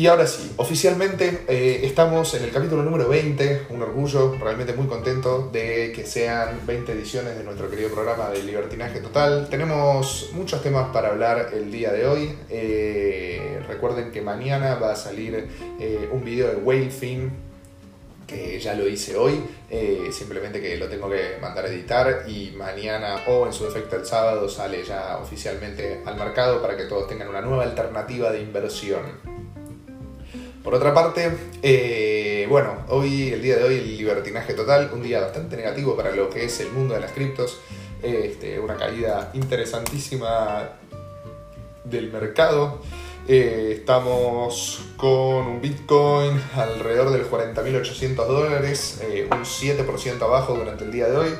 Y ahora sí, oficialmente eh, estamos en el capítulo número 20, un orgullo, realmente muy contento de que sean 20 ediciones de nuestro querido programa de Libertinaje Total. Tenemos muchos temas para hablar el día de hoy. Eh, recuerden que mañana va a salir eh, un video de Whale Theme, que ya lo hice hoy, simplemente que lo tengo que mandar a editar y mañana o en su defecto el sábado sale ya oficialmente al mercado para que todos tengan una nueva alternativa de inversión. Por otra parte, eh, bueno, hoy, el día de hoy, el libertinaje total, un día bastante negativo para lo que es el mundo de las criptos, este, una caída interesantísima del mercado. Eh, estamos con un Bitcoin alrededor del 40.800 dólares, eh, un 7% abajo durante el día de hoy.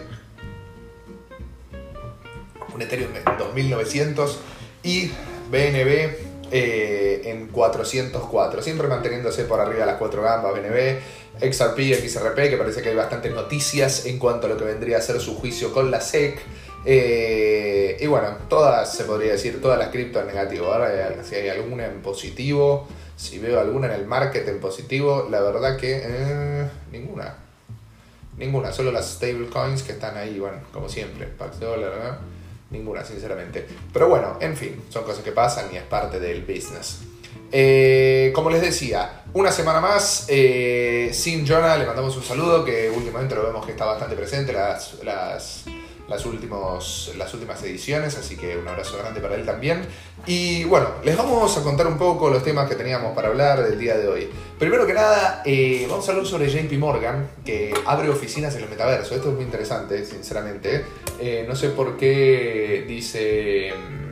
Un Ethereum en 2.900 y BNB eh, en 404, siempre manteniéndose por arriba de las cuatro gambas, BNB, XRP, XRP, que parece que hay bastantes noticias en cuanto a lo que vendría a ser su juicio con la SEC. Eh, y bueno, todas, se podría decir, todas las criptos en negativo. Ahora, si hay alguna en positivo, si veo alguna en el market en positivo, la verdad que eh, ninguna. Ninguna, solo las stablecoins que están ahí, bueno, como siempre, Pax Dollar, ¿no? Ninguna, sinceramente. Pero bueno, en fin, son cosas que pasan y es parte del business. Eh, como les decía, una semana más eh, sin Jonah, le mandamos un saludo, que últimamente lo vemos que está bastante presente las, las, las, últimos, las últimas ediciones, así que un abrazo grande para él también. Y bueno, les vamos a contar un poco los temas que teníamos para hablar del día de hoy. Primero que nada, eh, vamos a hablar sobre JP Morgan, que abre oficinas en el metaverso. Esto es muy interesante, sinceramente. Eh, no sé por qué dice... Mm,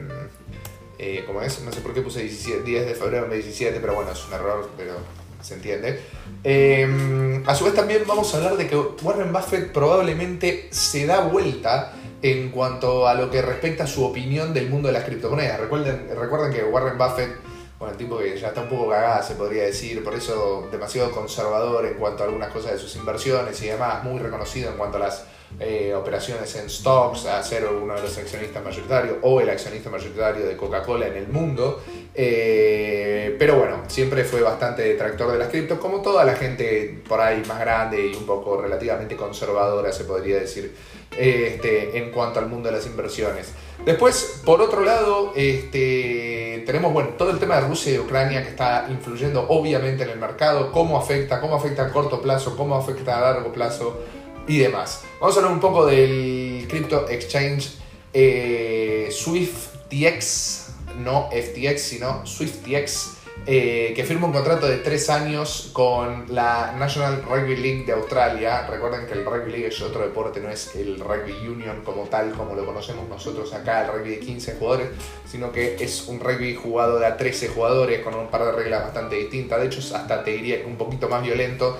eh, ¿Cómo es? No sé por qué puse 10 de febrero en 17, pero bueno, es un error, pero se entiende. Em, a su vez también vamos a hablar de que Warren Buffett probablemente se da vuelta en cuanto a lo que respecta a su opinión del mundo de las criptomonedas. Recuerden, recuerden que Warren Buffett bueno, el tipo que ya está un poco cagada, se podría decir, por eso demasiado conservador en cuanto a algunas cosas de sus inversiones y demás, muy reconocido en cuanto a las eh, operaciones en stocks, a ser uno de los accionistas mayoritarios o el accionista mayoritario de Coca-Cola en el mundo. Eh, pero bueno, siempre fue bastante detractor de las criptos, como toda la gente por ahí más grande y un poco relativamente conservadora, se podría decir, este, en cuanto al mundo de las inversiones. Después, por otro lado, este, tenemos bueno, todo el tema de Rusia y Ucrania que está influyendo obviamente en el mercado, cómo afecta, cómo afecta a corto plazo, cómo afecta a largo plazo y demás. Vamos a hablar un poco del crypto exchange eh, SwiftTX, no FTX, sino SwiftTX eh, que firma un contrato de tres años con la National Rugby League de Australia. Recuerden que el Rugby League es otro deporte, no es el Rugby Union como tal, como lo conocemos nosotros acá, el rugby de 15 jugadores, sino que es un rugby jugado de a 13 jugadores con un par de reglas bastante distintas. De hecho, hasta te diría un poquito más violento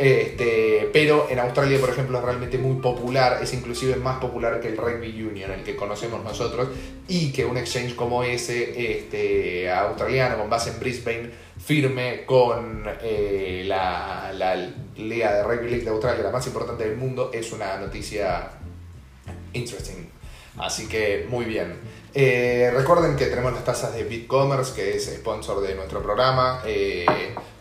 este, pero en Australia, por ejemplo, es realmente muy popular, es inclusive más popular que el Rugby Union, el que conocemos nosotros, y que un exchange como ese, este, australiano, con base en Brisbane, firme con eh, la, la Liga de Rugby League de Australia, la más importante del mundo, es una noticia interesting. Así que muy bien. Eh, recuerden que tenemos las tasas de BitCommerce, que es sponsor de nuestro programa. Eh,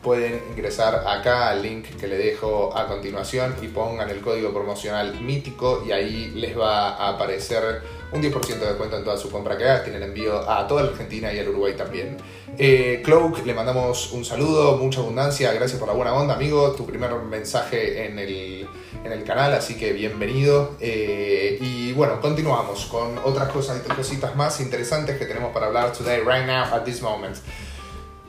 pueden ingresar acá al link que le dejo a continuación y pongan el código promocional mítico y ahí les va a aparecer un 10% de descuento en toda su compra que hagas. Tienen envío a toda la Argentina y al Uruguay también. Eh, Cloak, le mandamos un saludo, mucha abundancia, gracias por la buena onda, amigo. Tu primer mensaje en el, en el canal, así que bienvenido. Y bueno, continuamos con otras cosas, cositas más interesantes que tenemos para hablar today, right now, at this moment.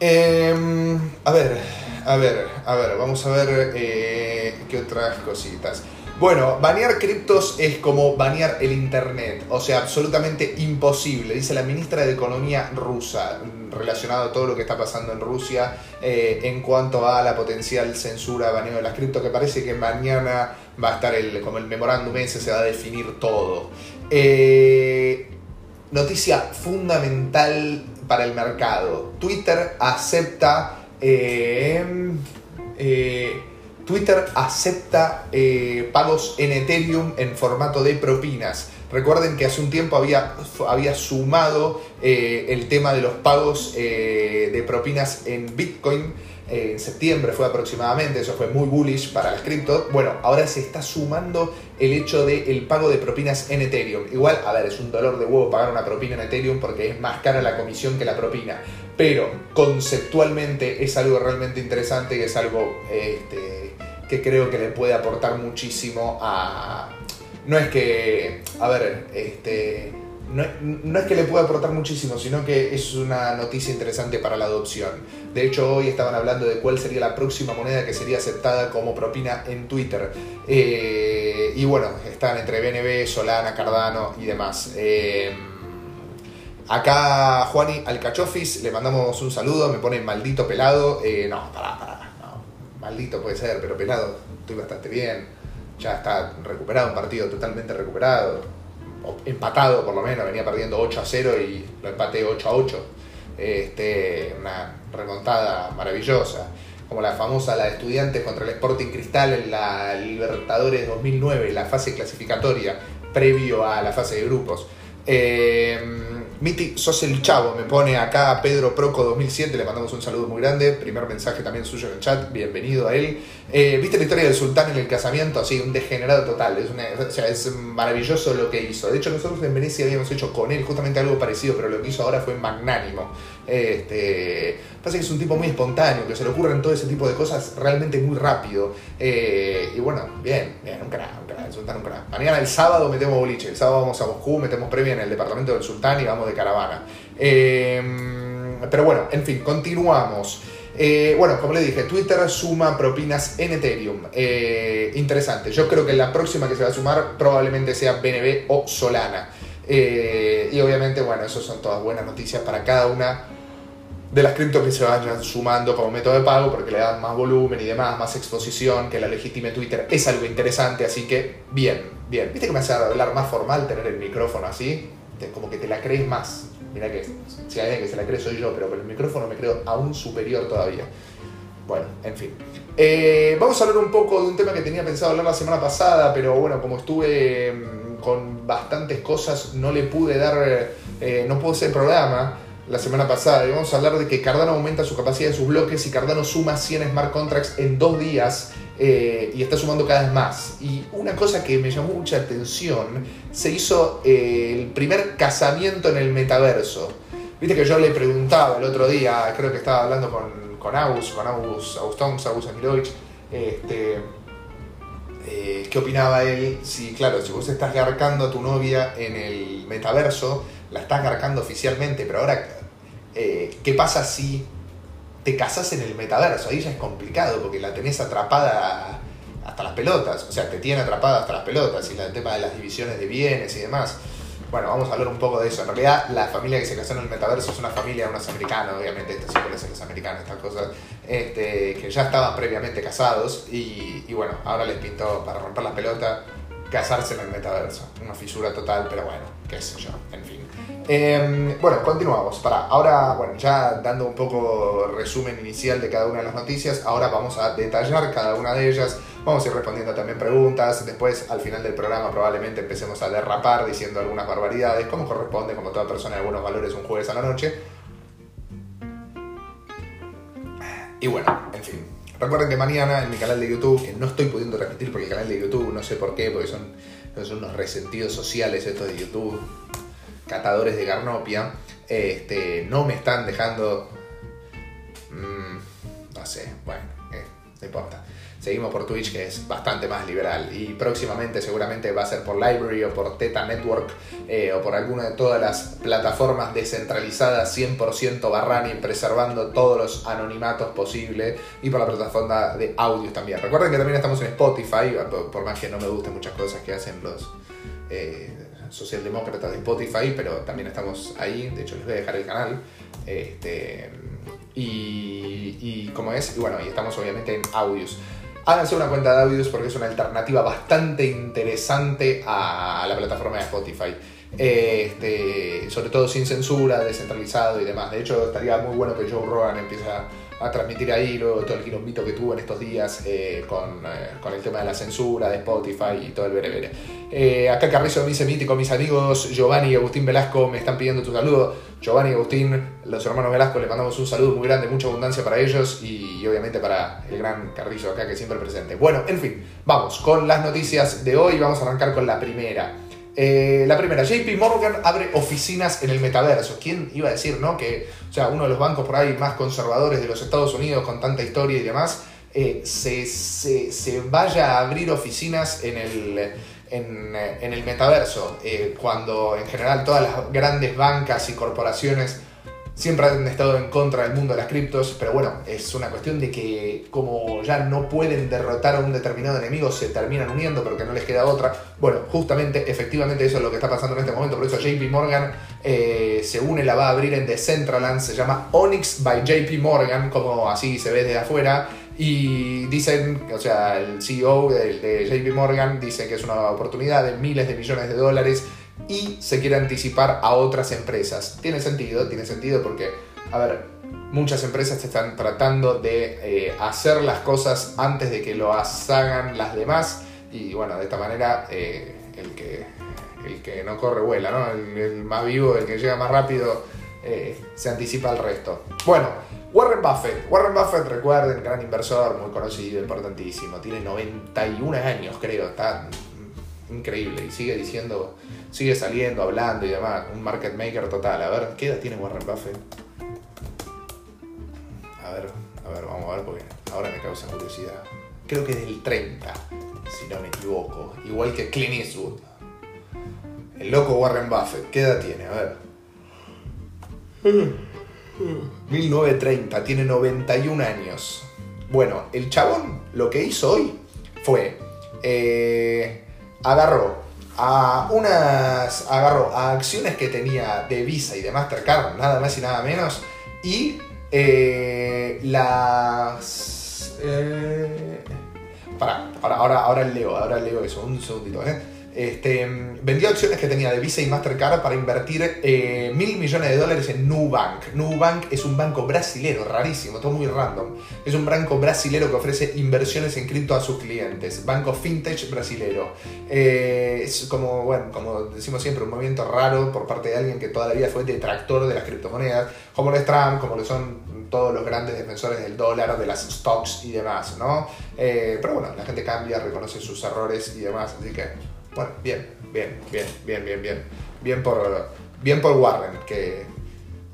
Em, a ver, a ver, a ver, vamos a ver eh, qué otras cositas. Bueno, banear criptos es como banear el Internet, o sea, absolutamente imposible, dice la ministra de Economía rusa, relacionado a todo lo que está pasando en Rusia eh, en cuanto a la potencial censura, baneo de las criptos, que parece que mañana va a estar el, como el memorándum ese, se va a definir todo. Eh, noticia fundamental para el mercado. Twitter acepta. Eh, eh, Twitter acepta eh, pagos en Ethereum en formato de propinas. Recuerden que hace un tiempo había, había sumado el tema de los pagos de propinas en Bitcoin en septiembre fue aproximadamente, eso fue muy bullish para las cripto. Bueno, ahora se está sumando el hecho del pago de propinas en Ethereum. Igual, a ver, es un dolor de huevo pagar una propina en Ethereum porque es más cara la comisión que la propina. Pero conceptualmente es algo realmente interesante y es algo este, que creo que le puede aportar muchísimo a... No es que, a ver, este no, es que le pueda aportar muchísimo, sino que es una noticia interesante para la adopción. De hecho, hoy estaban hablando de cuál sería la próxima moneda que sería aceptada como propina en Twitter. Eh, y bueno, están entre BNB, Solana, Cardano y demás. Eh, acá Juani Alcachofis, le mandamos un saludo, me pone maldito pelado. Eh, no, pará, pará, no. Maldito puede ser, pero pelado, estoy bastante bien. Ya está recuperado, un partido totalmente recuperado empatado por lo menos, venía perdiendo 8 a 0 y lo empaté 8 a 8. Este, una remontada maravillosa, como la famosa la de estudiantes contra el Sporting Cristal en la Libertadores 2009, la fase clasificatoria previo a la fase de grupos. Eh, Miti, sos el chavo, me pone acá Pedro Proco 2007, le mandamos un saludo muy grande, primer mensaje también suyo en el chat, bienvenido a él. Eh, ¿Viste la historia del sultán en el casamiento? Así, un degenerado total, es, o sea, es maravilloso lo que hizo. De hecho, nosotros en Venecia habíamos hecho con él justamente algo parecido, pero lo que hizo ahora fue magnánimo. Este, pasa que es un tipo muy espontáneo, que se le ocurren todo ese tipo de cosas realmente muy rápido. Eh, y bueno, bien, bien, un crack, un crack, el sultán un crack. Mañana el sábado metemos boliche, el sábado vamos a Moscú, metemos previa en el departamento del sultán y vamos caravana. Em, pero bueno, en fin, continuamos. Eh, bueno, como le dije, Twitter suma propinas en Ethereum. Eh, interesante. Yo creo que la próxima que se va a sumar probablemente sea BNB o Solana. y obviamente, bueno, eso son todas buenas noticias para cada una de las criptos que se vayan sumando como método de pago porque le dan más volumen y demás, más exposición, que la legitime Twitter es algo interesante, así que bien, bien. ¿Viste que me hace hablar más formal tener el micrófono así? Como que te la crees más. Mira que si hay alguien que se la cree soy yo, pero con el micrófono me creo aún superior todavía. Bueno, en fin. Eh, vamos a hablar un poco de un tema que tenía pensado hablar la semana pasada, pero bueno, como estuve mm, con bastantes cosas, no le pude dar, eh, no puedo hacer programa la semana pasada y vamos a hablar de que Cardano aumenta su capacidad de sus bloques y Cardano suma 100 smart contracts en dos días eh, y está sumando cada vez más. Y una cosa que me llamó mucha atención, se hizo eh, el primer casamiento en el metaverso. Viste que yo le preguntaba el otro día, creo que estaba hablando con, con Aus, con Aus, Aus Aus Amilovich, este, eh, qué opinaba él, si claro, si vos estás garcando a tu novia en el metaverso, la estás garcando oficialmente, pero ahora ¿qué pasa si te casas en el metaverso? Ahí ya es complicado porque la tenés atrapada hasta las pelotas, o sea, te tiene atrapada hasta las pelotas y el tema de las divisiones de bienes y demás. Bueno, vamos a hablar un poco de eso. En realidad, la familia que se casó en el metaverso es una familia de unos americanos, obviamente, esto siempre es los americanos, estas cosas, este, que ya estaban previamente casados y, y bueno, ahora les pintó para romper las pelotas casarse en el metaverso. Una fisura total, pero bueno, qué sé yo, en fin. Em, bueno, continuamos. Para, ahora, bueno, ya dando un poco resumen inicial de cada una de las noticias, ahora vamos a detallar cada una de ellas. Vamos a ir respondiendo también preguntas. Después, al final del programa, probablemente empecemos a derrapar diciendo algunas barbaridades, como corresponde, como toda persona de buenos valores, un jueves a la noche. Y bueno, en fin. Recuerden que mañana en mi canal de YouTube, que no estoy pudiendo repetir porque el canal de YouTube, no sé por qué, porque son, son unos resentidos sociales estos de YouTube, catadores de garnopia, este, no me están dejando... Mm, no sé, bueno, eh, no importa. Seguimos por Twitch, que es bastante más liberal. Y próximamente seguramente va a ser por Library o por Teta Network eh, o por alguna de todas las plataformas descentralizadas 100% Barrani, preservando todos los anonimatos posibles. Y por la plataforma de audios también. Recuerden que también estamos en Spotify, por más que no me gusten muchas cosas que hacen los... Eh, socialdemócratas de Spotify, pero también estamos ahí, de hecho les voy a dejar el canal. Este, y, y como es, y bueno, y estamos obviamente en audios háganse una cuenta de audios porque es una alternativa bastante interesante a la plataforma de Spotify. Este, sobre todo sin censura, descentralizado y demás. De hecho, estaría muy bueno que Joe Rogan empiece a, transmitir ahí luego todo el quilombito que tuvo en estos días eh, con, eh, con, el tema de la censura de Spotify y todo el bere eh, acá Carrizo me dice mítico, mis amigos Giovanni y Agustín Velasco me están pidiendo tu saludo. Giovanni y Agustín, los hermanos Velasco, les mandamos un saludo muy grande, mucha abundancia para ellos y, obviamente para el gran Carrizo acá que siempre presente. Bueno, en fin, vamos con las noticias de hoy, vamos a arrancar con la primera. Eh, la primera, JP Morgan abre oficinas en el metaverso. ¿Quién iba a decir, no? Que, o sea, uno de los bancos por ahí más conservadores de los Estados Unidos con tanta historia y demás, eh, se, vaya a abrir oficinas en el, en, el metaverso, eh, cuando en general todas las grandes bancas y corporaciones siempre han estado en contra del mundo de las criptos, pero bueno, es una cuestión de que como ya no pueden derrotar a un determinado enemigo, se terminan uniendo, pero que no les queda otra. Bueno, justamente, efectivamente eso es lo que está pasando en este momento, por eso JP Morgan eh, se une, la va a abrir en Decentraland, se llama Onyx by JP Morgan, como así se ve desde afuera. Y dicen, o sea, el CEO de, de JP Morgan dice que es una oportunidad de miles de millones de dólares y se quiere anticipar a otras empresas. Tiene sentido, tiene sentido porque, a ver, muchas empresas están tratando de eh, hacer las cosas antes de que lo hagan las demás y bueno, de esta manera eh, el, que, el que no corre vuela, ¿no? El, más vivo, el que llega más rápido, eh, se anticipa al resto. Bueno, Warren Buffett. Warren Buffett, recuerden, gran inversor, muy conocido, importantísimo. Tiene 91 años, creo. Está increíble y sigue diciendo sigue saliendo, hablando y demás. Un market maker total. A ver, ¿qué edad tiene Warren Buffett? A ver, a ver, vamos a ver porque ahora me causa curiosidad. Creo que es del 30, si no me equivoco. Igual que Clint Eastwood. El loco Warren Buffett, ¿qué edad tiene? A ver. 1930, tiene 91 años. Bueno, el chabón lo que hizo hoy fue. Eh, agarró a unas. agarró a acciones que tenía de Visa y de Mastercard, nada más y nada menos, y eh, las. Eh, para, ahora, ahora leo, ahora leo eso, un segundito, ¿eh? Este, vendió acciones que tenía de Visa y Mastercard para invertir eh, mil millones de dólares en Nubank. Nubank es un banco brasilero, rarísimo, todo muy random. Es un banco brasilero que ofrece inversiones en cripto a sus clientes. Banco fintech brasilero. Eh, es como, bueno, como decimos siempre, un movimiento raro por parte de alguien que toda la vida fue detractor de las criptomonedas, como lo es Trump, como lo son todos los grandes defensores del dólar, de las stocks y demás, ¿no? Eh, pero bueno, la gente cambia, reconoce sus errores y demás, así que bueno, bien, bien, bien, bien, bien, bien. Bien por, bien por Warren, que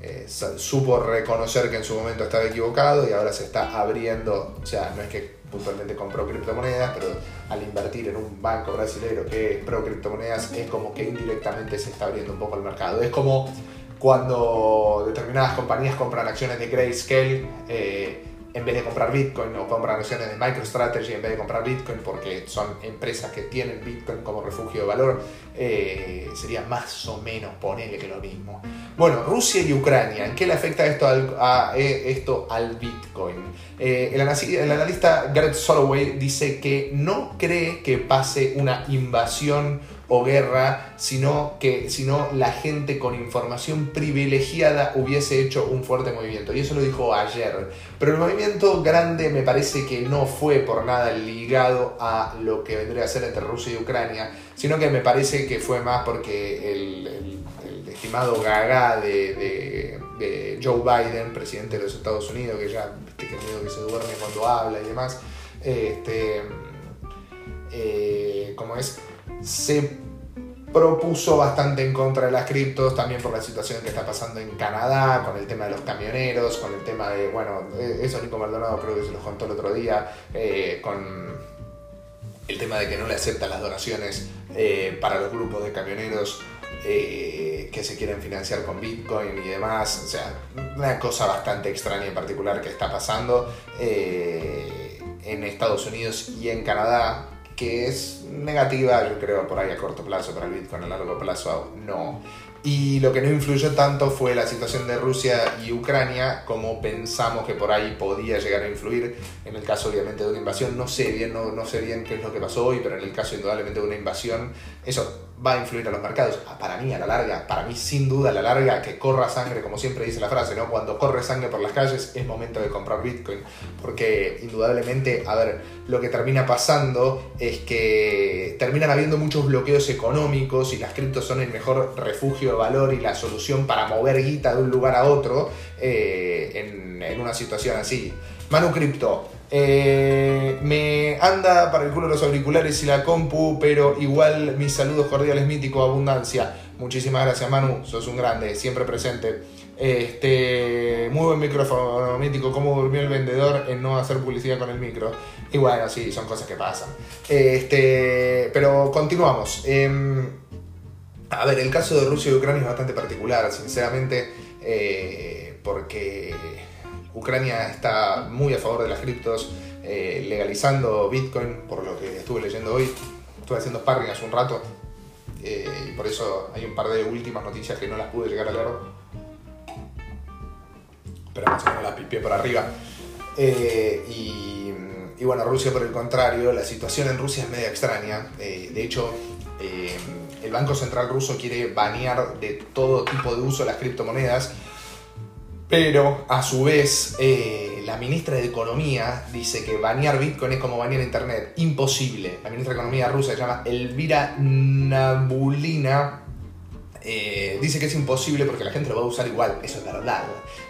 eh, supo reconocer que en su momento estaba equivocado y ahora se está abriendo, o sea, no es que puntualmente compró criptomonedas, pero al invertir en un banco brasileño que es pro criptomonedas, es como que indirectamente se está abriendo un poco el mercado. Es como cuando determinadas compañías compran acciones de Grayscale, eh, en vez de comprar Bitcoin o comprar acciones de MicroStrategy en vez de comprar Bitcoin porque son empresas que tienen Bitcoin como refugio de valor, eh, sería más o menos ponerle que lo mismo. Bueno, Rusia y Ucrania, ¿en qué le afecta esto al, eh, esto al Bitcoin? Eh, el, el analista Garrett Soloway dice que no cree que pase una invasión o guerra, sino que sino la gente con información privilegiada hubiese hecho un fuerte movimiento. Y eso lo dijo ayer. Pero el movimiento grande me parece que no fue por nada ligado a lo que vendría a ser entre Rusia y Ucrania, sino que me parece que fue más porque el, estimado gaga de, Joe Biden, presidente de los Estados Unidos, que ya que miedo que se duerme cuando habla y demás, este, eh, es se propuso bastante en contra de las criptos, también por la situación que está pasando en Canadá, con el tema de los camioneros, con el tema de, bueno, eh, eso Nico Maldonado creo que se lo contó el otro día, eh, con el tema de que no le aceptan las donaciones eh, para los grupos de camioneros que se quieren financiar con Bitcoin y demás, o sea, una cosa bastante extraña en particular que está pasando en Estados Unidos y en Canadá, que es negativa, yo creo, por ahí a corto plazo, para el Bitcoin a largo plazo no. Y lo que no influyó tanto fue la situación de Rusia y Ucrania, como pensamos que por ahí podía llegar a influir. En el caso, obviamente, de una invasión, no sé bien, no, no sé bien qué es lo que pasó hoy, pero en el caso, indudablemente, de una invasión, eso va a influir a los mercados. Ah, para mí, a la larga, para mí, sin duda, a la larga, que corra sangre, como siempre dice la frase, ¿no? Cuando corre sangre por las calles, es momento de comprar Bitcoin. Porque, indudablemente, a ver, lo que termina pasando es que terminan habiendo muchos bloqueos económicos y las criptos son el mejor refugio de valor y la solución para mover guita de un lugar a otro eh, en, en una situación así. Manu Cripto, eh, me anda para el culo los auriculares y la compu, pero igual mis saludos cordiales mítico, abundancia. Muchísimas gracias, Manu, sos un grande, siempre presente. Este, muy buen micrófono mítico, cómo durmió el vendedor en no hacer publicidad con el micro. Y bueno, sí, son cosas que pasan. Este, pero continuamos. Em, a ver, el caso de Rusia y Ucrania es bastante particular, sinceramente, eh, porque Ucrania está muy a favor de las criptos, eh, legalizando Bitcoin, por lo que estuve leyendo hoy. Estuve haciendo sparring hace un rato eh, y por eso hay un par de últimas noticias que no las pude llegar a leer. Pero más o menos las pipié por arriba. Eh, y, bueno, Rusia por el contrario, la situación en Rusia es media extraña. de hecho, el Banco Central ruso quiere banear de todo tipo de uso las criptomonedas pero a su vez, eh, la ministra de Economía dice que banear Bitcoin es como banear Internet. Imposible. La ministra de Economía rusa se llama Elvira Nabulina. Eh, dice que es imposible porque la gente lo va a usar igual. Eso es verdad.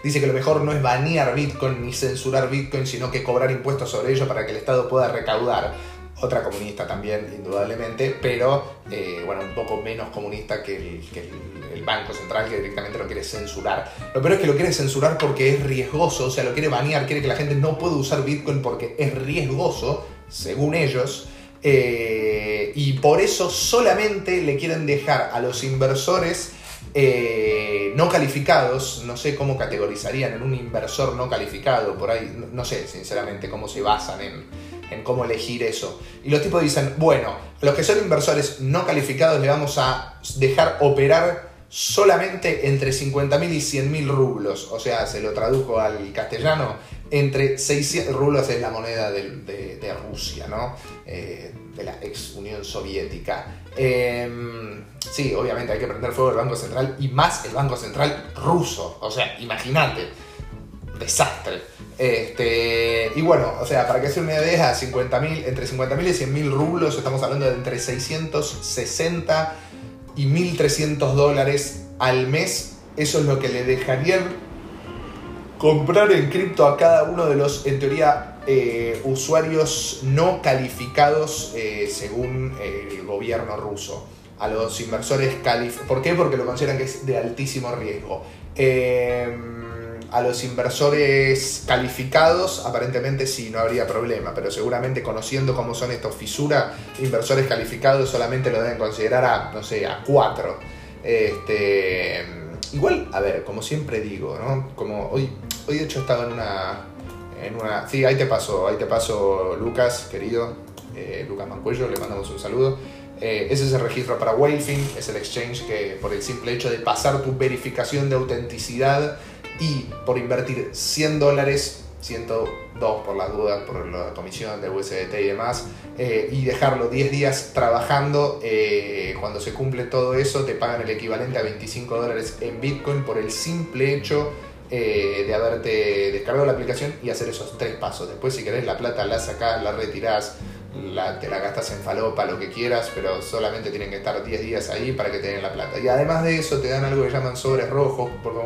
Dice que lo mejor no es banear Bitcoin ni censurar Bitcoin, sino que cobrar impuestos sobre ello para que el Estado pueda recaudar otra comunista también, indudablemente, pero eh, bueno, un poco menos comunista que, el, Banco Central que directamente lo quiere censurar. Lo peor es que lo quiere censurar porque es riesgoso, o sea, lo quiere banear, quiere que la gente no pueda usar Bitcoin porque es riesgoso, según ellos. Eh, y por eso solamente le quieren dejar a los inversores eh, no calificados, no sé cómo categorizarían en un inversor no calificado, por ahí, no sé sinceramente cómo se basan en, en cómo elegir eso. Y los tipos dicen, bueno, los que son inversores no calificados le vamos a dejar operar solamente entre 50.000 y 100.000 rublos. O sea, se lo tradujo al castellano, entre 600 rublos es la moneda de, Rusia, ¿no? Eh, de la ex Unión Soviética. Em, sí, obviamente hay que prender fuego el Banco Central y más el Banco Central ruso. O sea, imagínate, desastre. Este, y bueno, o sea, para que sea una idea, 50 entre 50.000 y 100.000 rublos, estamos hablando de entre 660 y 1.300 dólares al mes. Eso es lo que le dejarían comprar en cripto a cada uno de los, en teoría, eh, usuarios no calificados eh, según el gobierno ruso. A los inversores calificados. ¿Por qué? Porque lo consideran que es de altísimo riesgo. Eh, a los inversores calificados, aparentemente sí, no habría problema, pero seguramente conociendo cómo son estos fisuras, inversores calificados solamente lo deben considerar a, no sé, a cuatro. Este, igual, a ver, como siempre digo, ¿no? Como hoy, hoy de hecho estaba en una, en una... Sí, ahí te paso, ahí te paso Lucas, querido, eh, Lucas Mancuello, le mandamos un saludo. Eh, ese es el registro para Whalefin, es el exchange que por el simple hecho de pasar tu verificación de autenticidad y por invertir 100 dólares, 102 por las dudas, por la comisión de USDT y demás, eh, y dejarlo 10 días trabajando, eh, cuando se cumple todo eso te pagan el equivalente a 25 dólares en Bitcoin por el simple hecho eh, de haberte descargado la aplicación y hacer esos tres pasos. Después si querés la plata la sacás, la retirás, te la gastas en falopa, lo que quieras, pero solamente tienen que estar 10 días ahí para que te den la plata. Y además de eso te dan algo que llaman sobres rojos, porque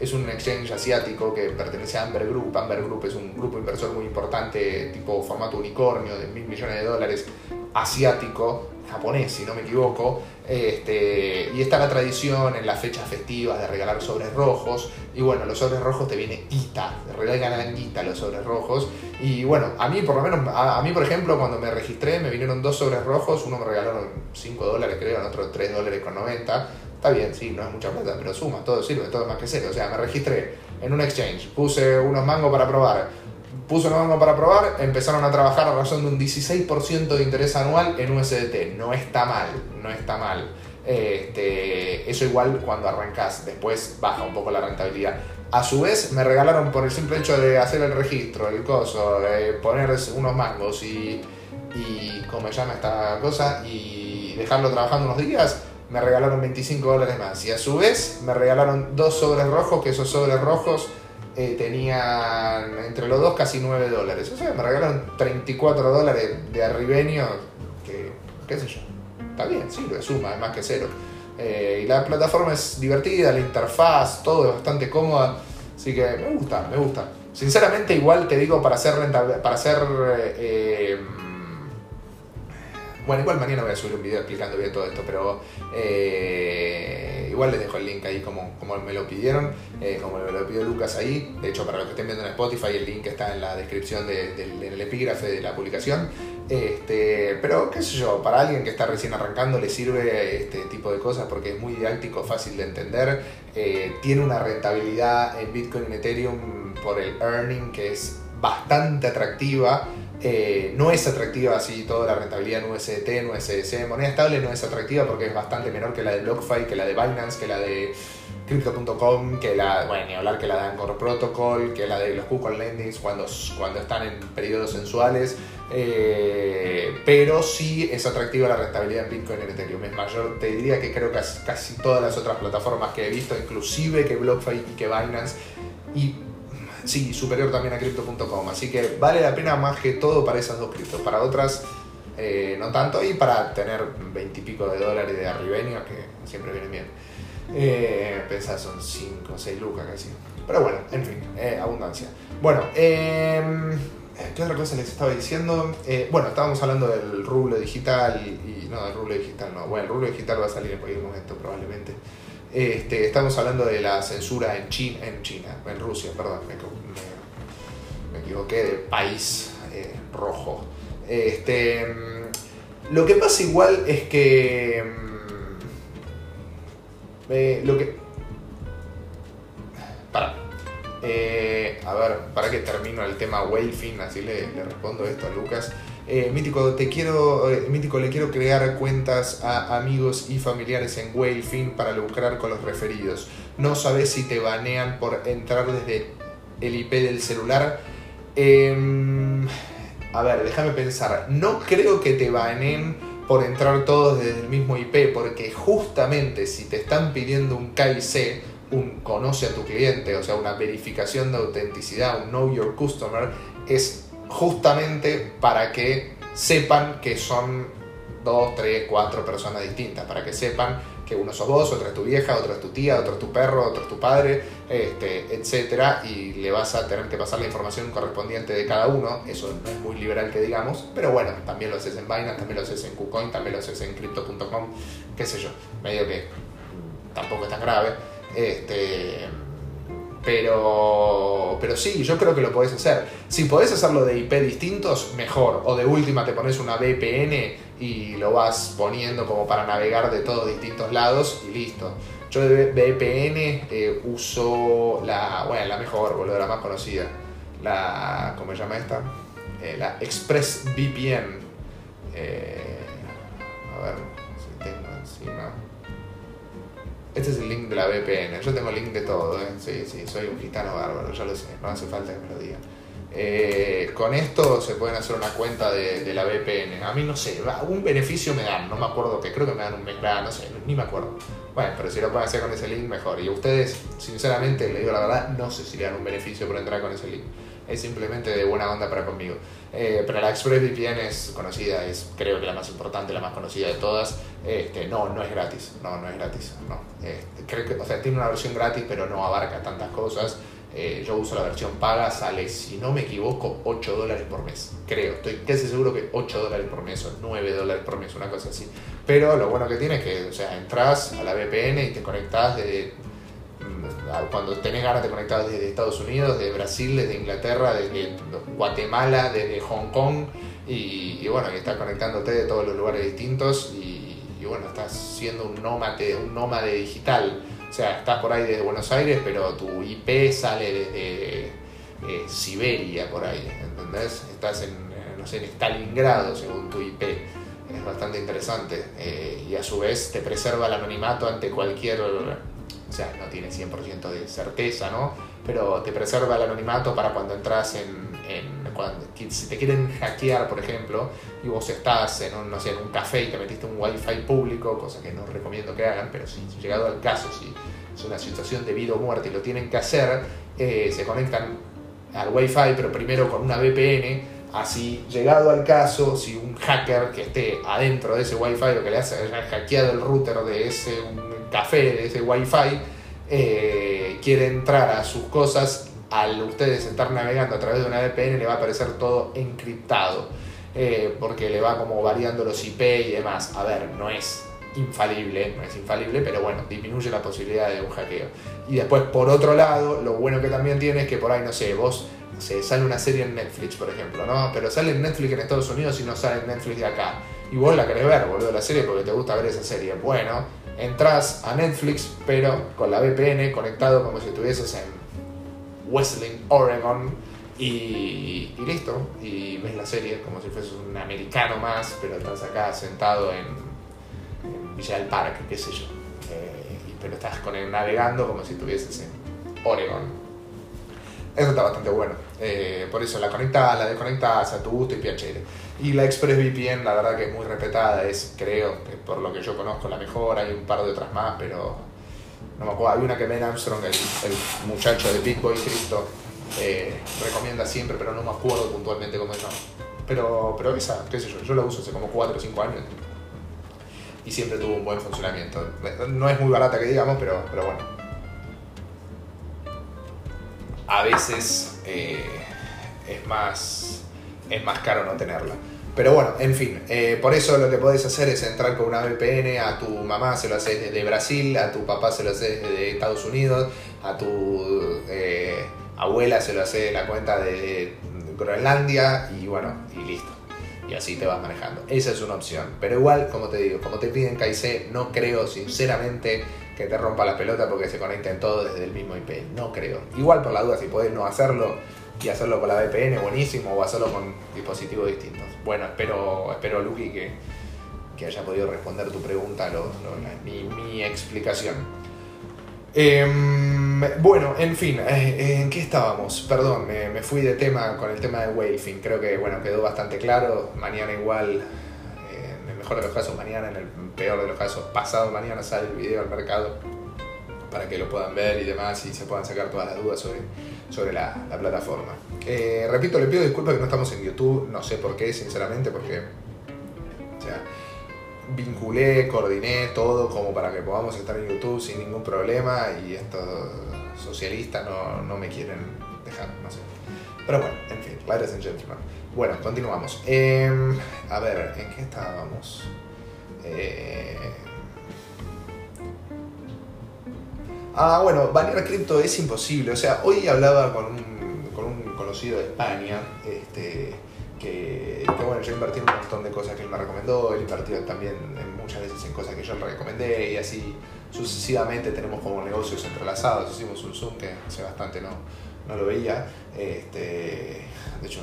es un exchange asiático que pertenece a Amber Group. Amber Group es un grupo inversor muy importante, tipo formato unicornio, de mil millones de dólares, asiático, japonés, si no me equivoco. Este, y está la tradición en las fechas festivas de regalar sobres rojos. Y bueno, los sobres rojos te viene guita, regalan guita los sobres rojos. Y bueno, a mí por lo menos, a, mí por ejemplo, cuando me registré, me vinieron dos sobres rojos. Uno me regalaron 5 dólares, creo, el otro 3 dólares con 90 Está bien, sí, no es mucha plata, pero suma, todo sirve, todo es más que cero. O sea, me registré en un exchange, puse unos mangos para probar, puso un banco para probar, empezaron a trabajar a razón de un 16% de interés anual en USDT. No está mal, no está mal. Este, eso igual cuando arrancas, después baja un poco la rentabilidad. A su vez, me regalaron por el simple hecho de hacer el registro, el coso, de poner unos mangos y, y ¿cómo se llama esta cosa? Y dejarlo trabajando unos días, me regalaron 25 dólares más. Y a su vez, me regalaron dos sobres rojos, que esos sobres rojos eh, tenían entre los dos casi 9 dólares. O sea, me regalaron 34 dólares de arribeño, que, qué sé yo, está bien, sirve, suma, es más que cero. Eh, y la plataforma es divertida, la interfaz, todo es bastante cómoda, así que me gusta, me gusta. Sinceramente, igual te digo, para hacer rentable, para hacer... Eh, bueno, igual mañana voy a subir un video explicando bien todo esto, pero eh, igual les dejo el link ahí como, me lo pidieron, eh, como me lo pidió Lucas ahí. De hecho, para los que estén viendo en Spotify, el link está en la descripción del el epígrafe de la publicación. Este, pero qué sé yo, para alguien que está recién arrancando le sirve este tipo de cosas porque es muy didáctico, fácil de entender, eh, tiene una rentabilidad en Bitcoin y Ethereum por el earning que es bastante atractiva. Eh, no es atractiva así toda la rentabilidad en USDT, en USDC. Moneda estable no es atractiva porque es bastante menor que la de BlockFi, que la de Binance, que la de Crypto.com, que la, bueno, hablar que la de Anchor Protocol, que la de los Google Lendings cuando, cuando están en periodos sensuales. Eh, pero sí es atractiva la rentabilidad en Bitcoin en Ethereum. Es mayor, te diría que creo que casi todas las otras plataformas que he visto, inclusive que BlockFi y que Binance. Y sí, superior también a crypto.com. Así que vale la pena más que todo para esas dos criptos. Para otras, eh, no tanto. Y para tener veintipico de dólares de arribeño, que siempre vienen bien. Eh, son 5 o 6 lucas casi. Pero bueno, en fin, eh, abundancia. Bueno, em, ¿qué otra cosa les estaba diciendo? Eh, bueno, estábamos hablando del rublo digital y, no, del rublo digital no. Bueno, el rublo digital va a salir en cualquier momento probablemente. Este, estamos hablando de la censura en China, en China, en Rusia, perdón, me, equivoqué de país eh, rojo. Este, mm, lo que pasa igual es que mm, eh, lo que para eh, a ver, para que termino el tema Wayfin, así le, le respondo esto a Lucas. Eh, Mítico, te quiero, eh, Mítico, le quiero crear cuentas a amigos y familiares en Wayfin para lucrar con los referidos. No sabes si te banean por entrar desde el IP del celular. Em, a ver, déjame pensar. No creo que te baneen por entrar todos desde el mismo IP, porque justamente si te están pidiendo un KIC, un conoce a tu cliente, o sea, una verificación de autenticidad, un know your customer, es justamente para que sepan que son dos, tres, cuatro personas distintas, para que sepan que uno sos vos, otra es tu vieja, otra es tu tía, otro es tu perro, otro es tu padre, este, etcétera, y le vas a tener que pasar la información correspondiente de cada uno. Eso es muy liberal que digamos, pero bueno, también lo haces en Binance, también lo haces en KuCoin, también lo haces en Crypto.com, qué sé yo, medio que tampoco es tan grave. Este, pero, pero sí, yo creo que lo podés hacer. Si podés hacerlo de IP distintos, mejor. O de última te pones una VPN y lo vas poniendo como para navegar de todos distintos lados y listo. Yo de VPN eh, uso la, bueno, la mejor, boludo, la más conocida. La, ¿cómo se llama esta? Eh, la ExpressVPN. Eh, a ver si tengo encima. Este es el link de la VPN. Yo tengo link de todo, ¿eh? Sí, sí, soy un gitano bárbaro, ya lo sé, no hace falta que me lo digan. Eh, con esto se pueden hacer una cuenta de, la VPN. A mí no sé, un beneficio me dan, no me acuerdo que creo que me dan un mes, no sé, ni me acuerdo. Bueno, pero si lo pueden hacer con ese link, mejor. Y ustedes, sinceramente, les digo la verdad, no sé si le dan un beneficio por entrar con ese link. Es simplemente de buena onda para conmigo. Eh, pero la ExpressVPN es conocida, es creo que la más importante, la más conocida de todas. Este, no, no es gratis, no, no es gratis, no. Este, creo que, o sea, tiene una versión gratis, pero no abarca tantas cosas. Eh, yo uso la versión paga, sale, si no me equivoco, 8 dólares por mes. Creo, estoy casi seguro que 8 dólares por mes o 9 dólares por mes, una cosa así. Pero lo bueno que tiene es que, o sea, entras a la VPN y te conectas de cuando tenés ganas de conectar desde Estados Unidos, desde Brasil, desde Inglaterra, desde Guatemala, desde Hong Kong, y, bueno, y estás conectándote de todos los lugares distintos y, bueno, estás siendo un nómade, un nómade digital. O sea, estás por ahí desde Buenos Aires, pero tu IP sale desde, eh, Siberia por ahí, ¿entendés? Estás en, no sé, en Stalingrado según tu IP. Es bastante interesante eh, y a su vez te preserva el anonimato ante cualquier, o sea, no tiene 100% de certeza, ¿no? Pero te preserva el anonimato para cuando entras en, cuando, si te quieren hackear, por ejemplo, y vos estás en un, no sé, en un café y te metiste un wifi público, cosa que no recomiendo que hagan, pero si llegado al caso, si es una situación de vida o muerte y lo tienen que hacer, eh, se conectan al wifi, pero primero con una VPN Así, llegado al caso, si un hacker que esté adentro de ese Wi-Fi, lo que le hace hackeado el router de ese café, de ese Wi-Fi, eh, quiere entrar a sus cosas, al ustedes estar navegando a través de una VPN le va a aparecer todo encriptado, eh, porque le va como variando los IP y demás. A ver, no es infalible, no es infalible, pero bueno, disminuye la posibilidad de un hackeo. Y después, por otro lado, lo bueno que también tiene es que por ahí, no sé, vos sale una serie en Netflix, por ejemplo, ¿no? Pero sale en Netflix en Estados Unidos y no sale en Netflix de acá. Y vos la querés ver, boludo, la serie porque te gusta ver esa serie. Bueno, entras a Netflix, pero con la VPN conectado como si estuvieses en Wesleyan, Oregon, y, listo. Y ves la serie como si fueses un americano más, pero estás acá sentado en, Villa del Parque, qué sé yo. Eh, pero estás con el, navegando como si estuvieses en Oregon. Eso está bastante bueno. Eh, por eso la conectas, la desconectas a tu gusto y piacere. Y la ExpressVPN, la verdad que es muy respetada, es, creo, por lo que yo conozco, la mejor. Hay un par de otras más, pero no me acuerdo. Hay una que Ben Armstrong, el, muchacho de Big Boy Cristo, eh, recomienda siempre, pero no me acuerdo puntualmente cómo llama. Pero, pero esa, qué sé yo, yo la uso hace como 4 o 5 años y siempre tuvo un buen funcionamiento. No es muy barata que digamos, pero, pero bueno a veces eh, es, más, es más caro no tenerla. Pero bueno, en fin, eh, por eso lo que podés hacer es entrar con una VPN, a tu mamá se lo haces desde Brasil, a tu papá se lo haces desde Estados Unidos, a tu eh, abuela se lo hace la cuenta de Groenlandia y bueno, y listo. Y así te vas manejando. Esa es una opción. Pero igual, como te digo, como te piden KIC, no creo sinceramente que te rompa la pelota porque se conecten todos desde el mismo IP. No creo. Igual por la duda, si podés no hacerlo y hacerlo con la VPN, buenísimo, o hacerlo con dispositivos distintos. Bueno, espero, espero Luki, que, que haya podido responder tu pregunta, lo, mi, explicación. Em, bueno, en fin, eh, ¿en qué estábamos? Perdón, me, me, fui de tema con el tema de Waving. Creo que bueno, quedó bastante claro. Mañana igual mejor de los casos mañana, en el peor de los casos pasado mañana sale el video al mercado para que lo puedan ver y demás y se puedan sacar todas las dudas sobre, sobre la, plataforma. Eh, repito, le pido disculpas que no estamos en YouTube, no sé por qué, sinceramente, porque vinculé, coordiné todo como para que podamos estar en YouTube sin ningún problema y estos socialistas no, no me quieren dejar, no sé. Pero bueno, en fin, ladies and gentlemen. Bueno, continuamos. Em, a ver, ¿en qué estábamos? Eh, ah, bueno, banear cripto es imposible. O sea, hoy hablaba con un, con un conocido de España, este, que, bueno, yo invertí en un montón de cosas que él me recomendó, él invertido también muchas veces en cosas que yo le recomendé y así sucesivamente tenemos como negocios entrelazados. Hicimos un Zoom que hace bastante no, no lo veía. Este, de hecho,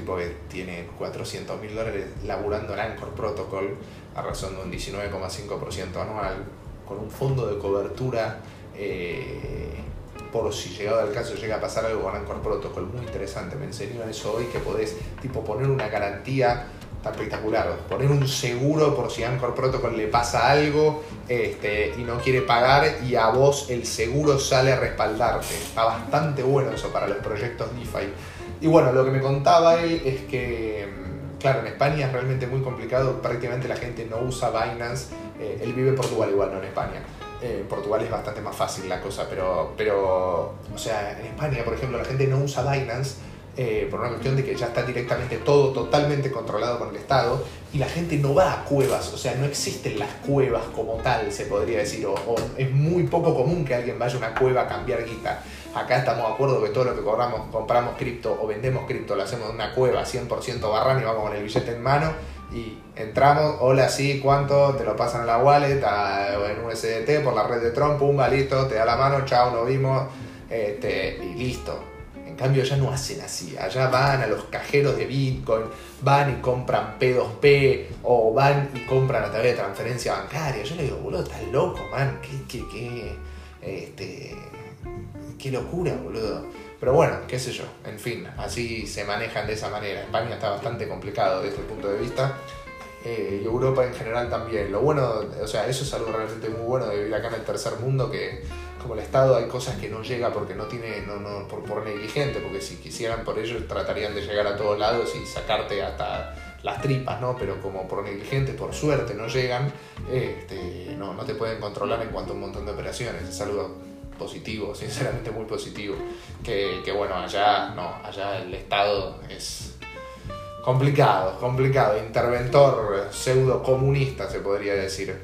tipo que tiene 400 mil dólares laburando en Anchor Protocol a razón de un 19,5% anual, con un fondo de cobertura eh, por si llegado al caso llega a pasar algo con Anchor Protocol. Muy interesante, me enseñó eso hoy, que podés tipo poner una garantía Está espectacular. Poner un seguro por si Anchor Protocol le pasa algo este, y no quiere pagar y a vos el seguro sale a respaldarte. Está bastante bueno eso para los proyectos DeFi. Y bueno, lo que me contaba él es que, mm, claro, en España es realmente muy complicado. Prácticamente la gente no usa Binance. Eh, él vive en Portugal igual, no en España. en Portugal es bastante más fácil la cosa, pero, pero, o sea, en España, por ejemplo, la gente no usa Binance eh, por una cuestión de que ya está directamente todo totalmente controlado con el Estado y la gente no va a cuevas, o sea, no existen las cuevas como tal, se podría decir, o, es muy poco común que alguien vaya a una cueva a cambiar guita. Acá estamos de acuerdo que todo lo que cobramos, compramos cripto o vendemos cripto lo hacemos en una cueva 100% barran y vamos con el billete en mano y entramos, hola, sí, ¿cuánto? Te lo pasan a la wallet, a, en USDT, por la red de Trump, pum, listo, te da la mano, chao, nos vimos, este, y listo cambio allá no hacen así. Allá van a los cajeros de Bitcoin, van y compran P2P o van y compran a través de transferencia bancaria. Yo le digo, boludo, estás loco, man. Qué, qué, qué, este, qué locura, boludo. Pero bueno, qué sé yo, en fin, así se manejan de esa manera. España está bastante complicado desde el punto de vista. Eh, y Europa en general también. Lo bueno, o sea, eso es algo realmente muy bueno de vivir acá en el tercer mundo, que como el Estado hay cosas que no llega porque no tiene, no, no, por, por negligente, porque si quisieran por ello tratarían de llegar a todos lados y sacarte hasta las tripas, ¿no? Pero como por negligente, por suerte no llegan, este, no, no te pueden controlar en cuanto a un montón de operaciones. Es positivo, sinceramente muy positivo. Que, bueno, allá no, allá el Estado es complicado, complicado, interventor pseudo comunista se podría decir.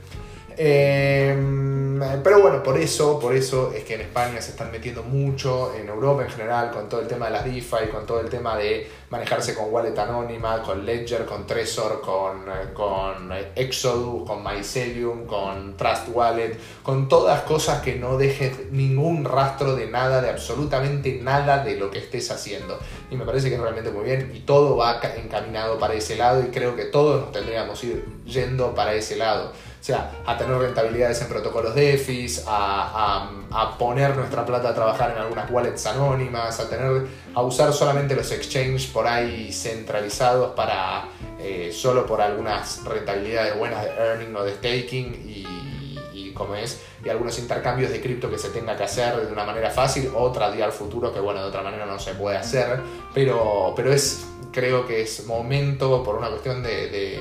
Em, pero bueno, por eso, por eso es que en España se están metiendo mucho, en Europa en general, con todo el tema de las DeFi, con todo el tema de manejarse con wallet anónima, con Ledger, con Trezor, con, con Exodus, con Mycelium, con Trust Wallet, con todas cosas que no dejen ningún rastro de nada, de absolutamente nada de lo que estés haciendo. Y me parece que es realmente muy bien y todo va encaminado para ese lado y creo que todos nos tendríamos ir yendo para ese lado. Sea, a tener rentabilidades en protocolos DeFi, a, a, poner nuestra plata a trabajar en algunas wallets anónimas, a tener a usar solamente los exchanges por ahí centralizados para eh, solo por algunas rentabilidades buenas de earning o de staking y, y como es y algunos intercambios de cripto que se tenga que hacer de una manera fácil o tradear futuro que bueno de otra manera no se puede hacer. Pero pero es creo que es momento por una cuestión de,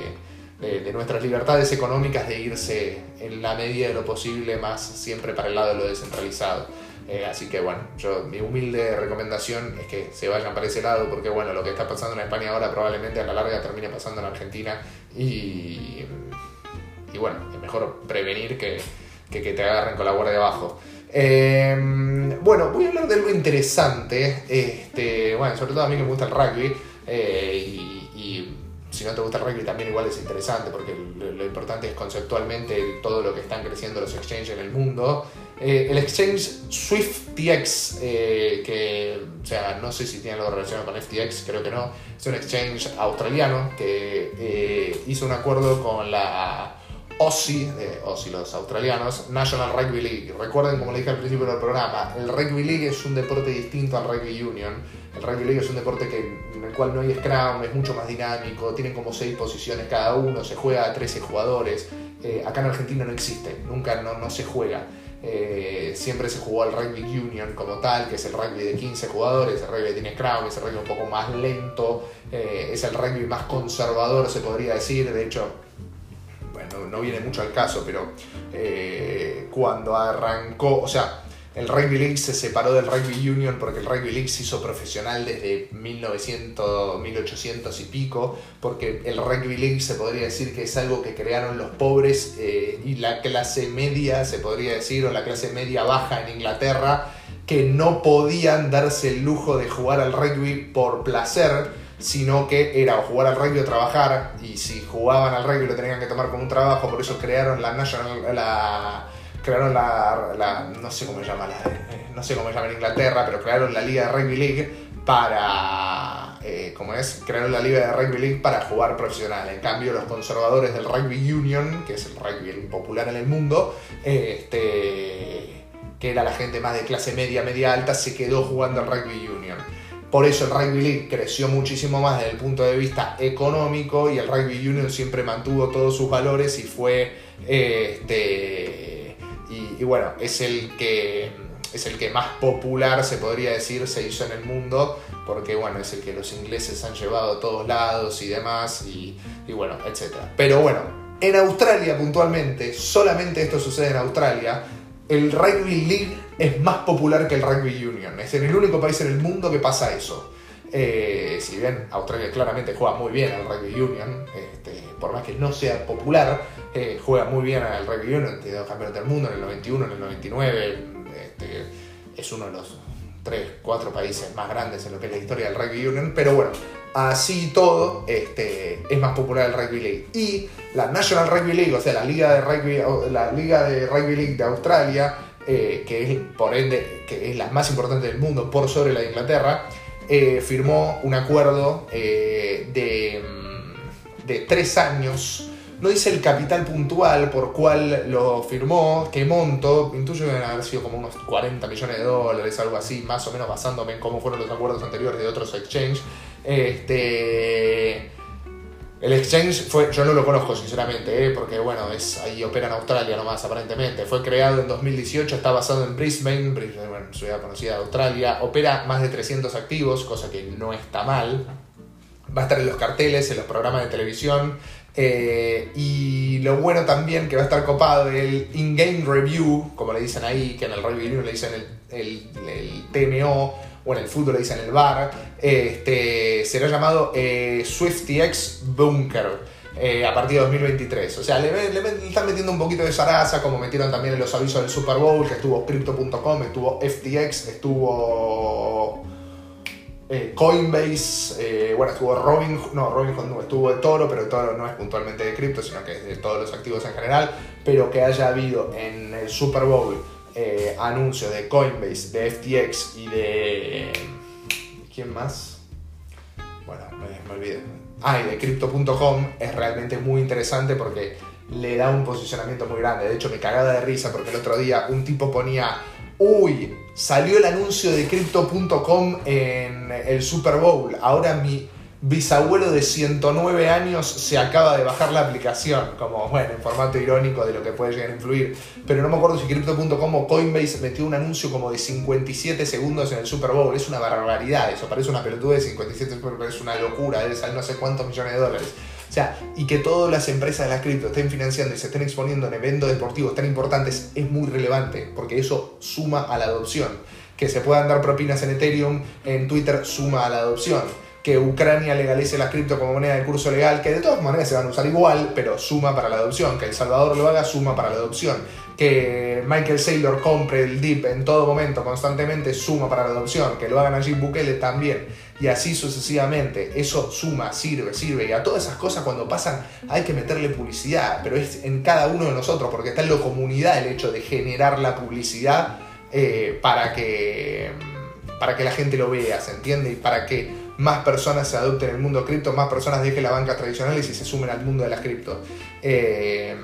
nuestras libertades económicas de irse en la medida de lo posible más siempre para el lado de lo descentralizado. Eh, así que bueno, yo mi humilde recomendación es que se vayan para ese lado porque bueno, lo que está pasando en España ahora probablemente a la larga termine pasando en Argentina y, y bueno, es mejor prevenir que, que, te agarren con la guardia abajo. Em, bueno, voy a hablar de algo interesante, este, bueno, sobre todo a mí que me gusta el rugby eh, y si no te gusta el rugby también igual es interesante porque lo, importante es conceptualmente todo lo que están creciendo los exchanges en el mundo. Eh, el exchange SwiftTX, eh, que, o sea, no sé si tiene algo relacionado con FTX, creo que no, es un exchange australiano que eh, hizo un acuerdo con la OSI, de los australianos, National Rugby League. Recuerden, como le dije al principio del programa, el Rugby League es un deporte distinto al Rugby Union. El Rugby League es un deporte en el cual no hay scrum, es mucho más dinámico, tienen como seis posiciones cada uno, se juega a 13 jugadores. Eh, acá en Argentina no existe, nunca no, no se juega. Eh, siempre se jugó al Rugby Union como tal, que es el rugby de 15 jugadores, el rugby tiene scrum, es el rugby un poco más lento, eh, es el rugby más conservador, se podría decir. De hecho, bueno, no viene mucho al caso, pero eh, cuando arrancó, o sea, el Rugby League se separó del Rugby Union porque el Rugby League se hizo profesional desde 1900, 1800 y pico, porque el Rugby League se podría decir que es algo que crearon los pobres eh, y la clase media, se podría decir, o la clase media baja en Inglaterra, que no podían darse el lujo de jugar al rugby por placer, sino que era o jugar al rugby o trabajar, y si jugaban al rugby lo tenían que tomar como un trabajo, por eso crearon la National, la, crearon la, no sé cómo se llama, no sé cómo se llama en Inglaterra, pero crearon la Liga de Rugby League para, eh, como es, crearon la Liga de Rugby League para jugar profesional. En cambio, los conservadores del Rugby Union, que es el rugby popular en el mundo, este, que era la gente más de clase media, media alta, se quedó jugando al Rugby Union. Por eso el Rugby League creció muchísimo más desde el punto de vista económico y el Rugby Union siempre mantuvo todos sus valores y fue este y, bueno, es el que es el que más popular se podría decir se hizo en el mundo porque bueno, es el que los ingleses han llevado a todos lados y demás y, y bueno, etc. Pero bueno, en Australia puntualmente, solamente esto sucede en Australia, el Rugby League es más popular que el Rugby Union. Es en el único país en el mundo que pasa eso. Eh, si bien Australia claramente juega muy bien al Rugby Union, este, por más que no sea popular, eh, juega muy bien al Rugby Union, tiene dos campeones del mundo en el 91, en el 99, este, es uno de los tres, cuatro países más grandes en lo que es la historia del Rugby Union, pero bueno, así todo, este, es más popular el Rugby League. Y la National Rugby League, o sea, la Liga de Rugby, la Liga de Rugby League de Australia, eh, que es por ende que es la más importante del mundo por sobre la de Inglaterra, eh, firmó un acuerdo eh, de, mm, de tres años. No dice el capital puntual por cual lo firmó, qué monto, intuyo que deben haber sido como unos 40 millones de dólares, algo así, más o menos basándome en cómo fueron los acuerdos anteriores de otros exchanges. Este, el exchange fue, yo no lo conozco sinceramente, ¿eh? porque bueno, es, ahí opera en Australia nomás aparentemente. Fue creado en 2018, está basado en Brisbane, Brisbane bueno, ciudad conocida de Australia. Opera más de 300 activos, cosa que no está mal. Va a estar en los carteles, en los programas de televisión. Eh, y lo bueno también que va a estar copado el in-game review, como le dicen ahí, que en el review le dicen el, el, el TMO o en el fútbol le dicen el bar, este, será llamado eh, SwiftX Bunker. Eh, a partir de 2023. O sea, le, están metiendo un poquito de zaraza, como metieron también en los avisos del Super Bowl, que estuvo Crypto.com, estuvo FTX, estuvo eh, Coinbase, bueno, estuvo Robin, no, Robin no, estuvo Toro, pero Toro no es puntualmente de cripto, sino que es de todos los activos en general, pero que haya habido en el Super Bowl eh, anuncio de Coinbase, de FTX y de... ¿Quién más? Bueno, me, olvidé. Ah, y de Crypto.com es realmente muy interesante porque le da un posicionamiento muy grande. De hecho, me cagaba de risa porque el otro día un tipo ponía, uy, salió el anuncio de Crypto.com en el Super Bowl. Ahora mi bisabuelo de 109 años se acaba de bajar la aplicación, como bueno, en formato irónico de lo que puede llegar a influir. Pero no me acuerdo si Crypto.com o Coinbase metió un anuncio como de 57 segundos en el Super Bowl. Es una barbaridad eso, parece una pelotuda de 57 segundos, es una locura, es no sé cuántos millones de dólares. Y que todas las empresas de las cripto estén financiando y se estén exponiendo en eventos deportivos tan importantes es muy relevante, porque eso suma a la adopción. Que se puedan dar propinas en Ethereum, en Twitter, suma a la adopción que Ucrania legalice la cripto como moneda de curso legal, que de todas maneras se van a usar igual, pero suma para la adopción. Que El Salvador lo haga, suma para la adopción. Que Michael Saylor compre el DIP en todo momento, constantemente, suma para la adopción. Que lo hagan allí Bukele también. Y así sucesivamente. Eso suma, sirve, sirve. Y a todas esas cosas cuando pasan hay que meterle publicidad. Pero es en cada uno de nosotros, porque está en la comunidad el hecho de generar la publicidad eh, para que para que la gente lo vea, ¿se entiende? Y para que más personas se adopten el mundo cripto, más personas dejen la banca tradicional y se sumen al mundo de las cripto. Eh,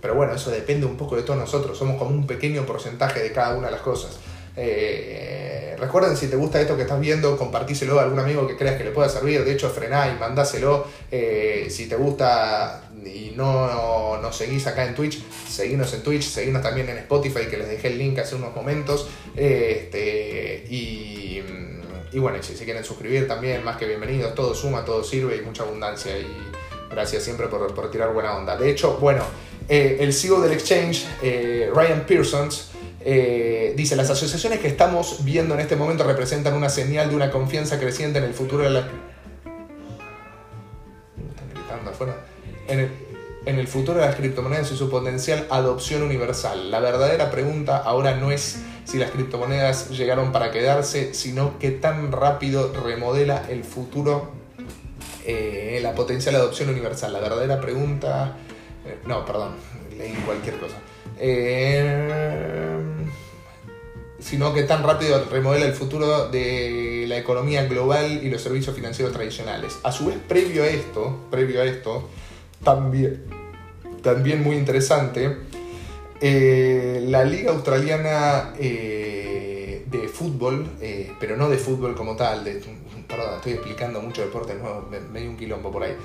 pero bueno, eso depende un poco de todos nosotros, somos como un pequeño porcentaje de cada una de las cosas. Eh, recuerden, si te gusta esto que estás viendo, compartíselo a algún amigo que creas que le pueda servir. De hecho, frená y mandáselo. Eh, si te gusta y no nos seguís acá en Twitch, seguinos en Twitch, seguinos también en Spotify, que les dejé el link hace unos momentos. Este, y bueno, si se quieren suscribir también, más que bienvenidos, todo suma, todo sirve y mucha abundancia. Y gracias siempre por, por tirar buena onda. De hecho, bueno, eh, el CEO del exchange, eh, Ryan Pearsons, eh, dice, las asociaciones que estamos viendo en este momento representan una señal de una confianza creciente en el futuro de la... Gritando afuera. En el, en el futuro de las criptomonedas y su potencial adopción universal. La verdadera pregunta ahora no es si las criptomonedas llegaron para quedarse, sino qué tan rápido remodela el futuro eh, la potencial adopción universal. La verdadera pregunta... Eh, no, perdón, leí cualquier cosa. Eh, sino que tan rápido remodela el futuro de la economía global y los servicios financieros tradicionales. A su vez, previo a esto, previo a esto, también, también muy interesante, eh, la Liga Australiana eh, de Fútbol, pero no de fútbol como tal, de, perdón, estoy explicando mucho deporte nuevo, me, un quilombo por ahí.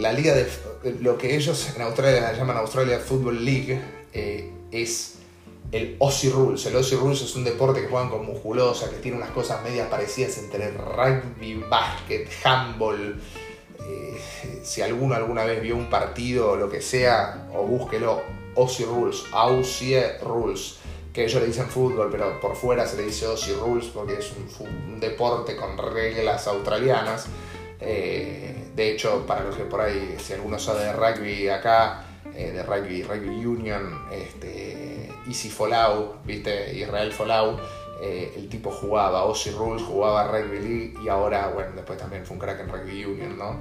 la Liga de. Lo que ellos en Australia llaman Australia Football League es el Aussie Rules. El Aussie Rules es un deporte que juegan con musculosa, que tiene unas cosas medias parecidas entre rugby, básquet, handball. si alguno alguna vez vio un partido o lo que sea, o búsquelo, Aussie Aussie Rules, que ellos le dicen fútbol, pero por fuera se le dice Aussie Rules porque es un, deporte con reglas australianas. Eh, de hecho, para los que por ahí, si alguno sabe de rugby acá, eh, de rugby, rugby union, este, Easy Folau, ¿viste? Israel Folau, eh, el tipo jugaba Aussie Rules, jugaba Rugby League y ahora, bueno, después también fue un crack en Rugby Union, ¿no?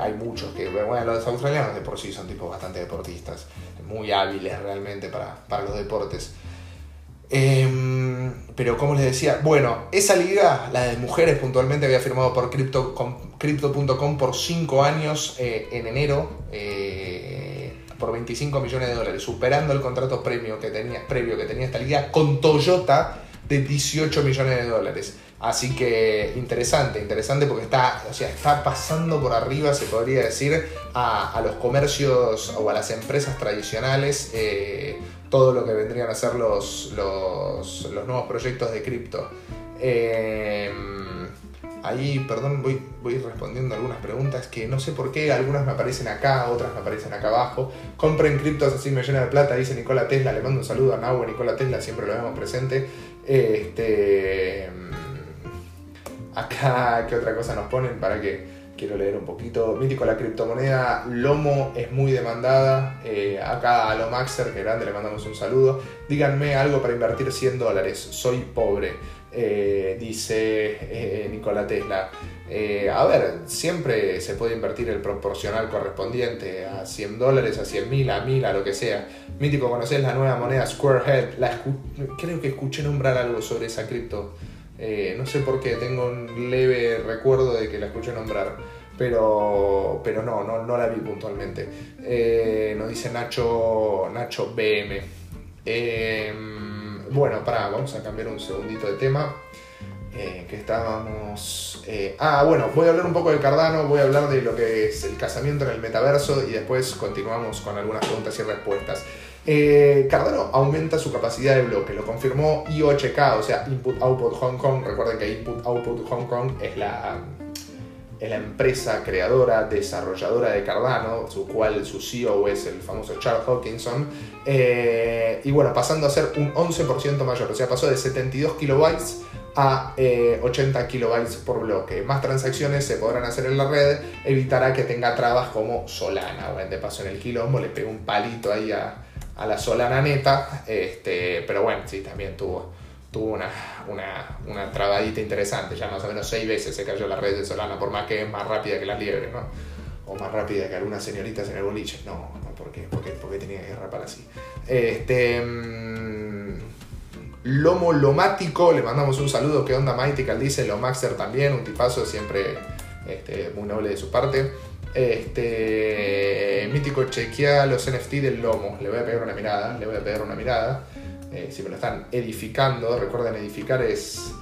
hay muchos que, bueno, los australianos de por sí son tipos bastante deportistas muy hábiles realmente para, los deportes. Em, pero como les decía, bueno, esa liga, la de mujeres puntualmente, había firmado por Crypto.com por 5 años eh, en enero eh, por 25 millones de dólares, superando el contrato premio que tenía, previo que tenía esta liga con Toyota de 18 millones de dólares. Así que interesante, interesante porque está, o sea, está pasando por arriba, se podría decir, a, los comercios o a las empresas tradicionales eh, todo lo que vendrían a ser los, los, nuevos proyectos de cripto. Eh, ahí, perdón, voy, voy respondiendo algunas preguntas que no sé por qué, algunas me aparecen acá, otras me aparecen acá abajo. Compren criptos así me llena de plata, dice Nicola Tesla, le mando un saludo a Nahue, Nicola Tesla, siempre lo vemos presente. Este Acá, ¿qué otra cosa nos ponen? Para que quiero leer un poquito. Mítico la criptomoneda, Lomo es muy demandada. Eh, acá a Lomaxer, que grande, le mandamos un saludo. Díganme algo para invertir 100 dólares. Soy pobre, eh, dice eh, Nikola Tesla. a ver, siempre se puede invertir el proporcional correspondiente a 100 dólares, a 100 mil, a 1000, a lo que sea. Mítico, ¿conoces la nueva moneda Squarehead? La creo que escuché nombrar algo sobre esa cripto. Eh, no sé por qué, tengo un leve recuerdo de que la escuché nombrar, pero, pero no, no, la vi puntualmente. Eh, nos dice Nacho, Nacho BM. Em, bueno, para, vamos a cambiar un segundito de tema. Eh, que estábamos... ah, bueno, voy a hablar un poco de Cardano, voy a hablar de lo que es el casamiento en el metaverso y después continuamos con algunas preguntas y respuestas. Eh, Cardano aumenta su capacidad de bloque, lo confirmó IOHK, o sea, Input Output Hong Kong. Recuerden que Input Output Hong Kong es la, es la empresa creadora, desarrolladora de Cardano, su cual su CEO es el famoso Charles Hawkinson. Eh, y bueno, pasando a ser un 11% mayor, o sea, pasó de 72 kilobytes a 80 eh, kilobytes por bloque. Más transacciones se podrán hacer en la red, evitará que tenga trabas como Solana. Bueno, de paso en el quilombo le pegó un palito ahí a, a la Solana neta, este, pero bueno, sí, también tuvo, tuvo una, una, una, trabadita interesante, ya más o menos seis veces se cayó la red de Solana, por más que es más rápida que las liebres, ¿no? O más rápida que algunas señoritas en el boliche. No, no, ¿por qué? Tenía que derrapar así. Este. Mm, Lomo Lomático, le mandamos un saludo. ¿Qué onda, Mythical? Dice Lomaxer también, un tipazo siempre este, muy noble de su parte. Este, mítico, chequea los NFT del lomo. Le voy a pegar una mirada, le voy a pegar una mirada. Eh, si me lo están edificando, recuerden edificar es